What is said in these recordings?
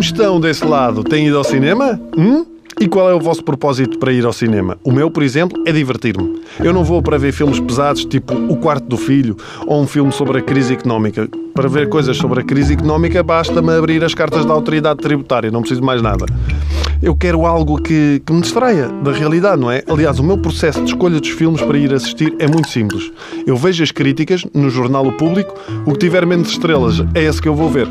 estão desse lado têm ido ao cinema? Hum? E qual é o vosso propósito para ir ao cinema? O meu, por exemplo, é divertir-me. Eu não vou para ver filmes pesados, tipo O Quarto do Filho, ou um filme sobre a crise económica. Para ver coisas sobre a crise económica, basta-me abrir as cartas da autoridade tributária, não preciso mais nada. Eu quero algo que, que me distraia da realidade, não é? Aliás, o meu processo de escolha dos filmes para ir assistir é muito simples. Eu vejo as críticas no jornal O Público, o que tiver menos estrelas é esse que eu vou ver.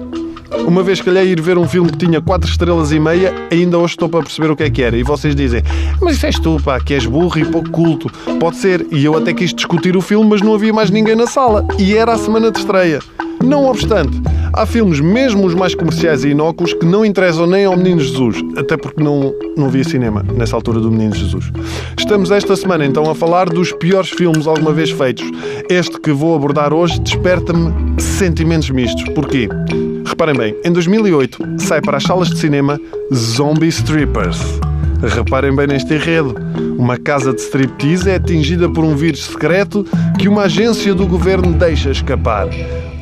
Uma vez que calhei ir ver um filme que tinha 4 estrelas e meia, ainda hoje estou para perceber o que é que era. E vocês dizem, mas isso és tu, pá, que és burro e pouco culto. Pode ser. E eu até quis discutir o filme, mas não havia mais ninguém na sala. E era a semana de estreia. Não obstante, há filmes, mesmo os mais comerciais e inócuos, que não interessam nem ao Menino Jesus, até porque não, não via cinema nessa altura do Menino Jesus. Estamos esta semana então a falar dos piores filmes alguma vez feitos. Este que vou abordar hoje desperta-me sentimentos mistos. Porquê? Reparem bem, em 2008 sai para as salas de cinema Zombie Strippers. Reparem bem neste enredo. Uma casa de striptease é atingida por um vírus secreto que uma agência do governo deixa escapar.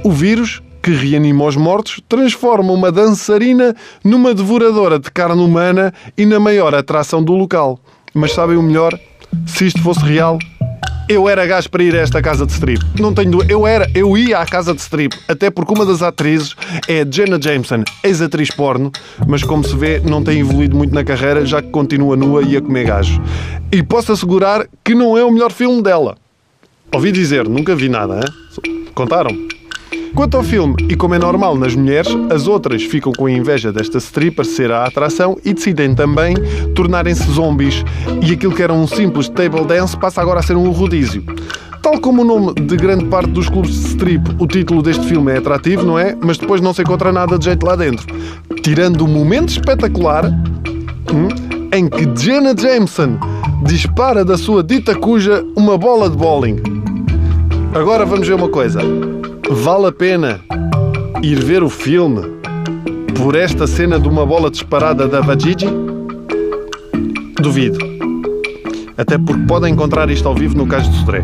O vírus, que reanima os mortos, transforma uma dançarina numa devoradora de carne humana e na maior atração do local. Mas sabem o melhor? Se isto fosse real, eu era gajo para ir a esta casa de strip. Não tenho dúvida. Eu era, eu ia à casa de strip. Até porque uma das atrizes é Jenna Jameson, ex-atriz porno, mas como se vê, não tem evoluído muito na carreira, já que continua nua e a comer gajo. E posso assegurar que não é o melhor filme dela. Ouvi dizer, nunca vi nada, hein? Contaram? Quanto ao filme, e como é normal nas mulheres, as outras ficam com a inveja desta stripper ser a atração e decidem também tornarem-se zombies. E aquilo que era um simples table dance passa agora a ser um rodízio. Tal como o nome de grande parte dos clubes de strip, o título deste filme é atrativo, não é? Mas depois não se encontra nada de jeito lá dentro. Tirando o momento espetacular hum, em que Jenna Jameson dispara da sua dita cuja uma bola de bowling. Agora vamos ver uma coisa. Vale a pena ir ver o filme por esta cena de uma bola disparada da Vajiji? Duvido. Até porque podem encontrar isto ao vivo no Cais do Sodré.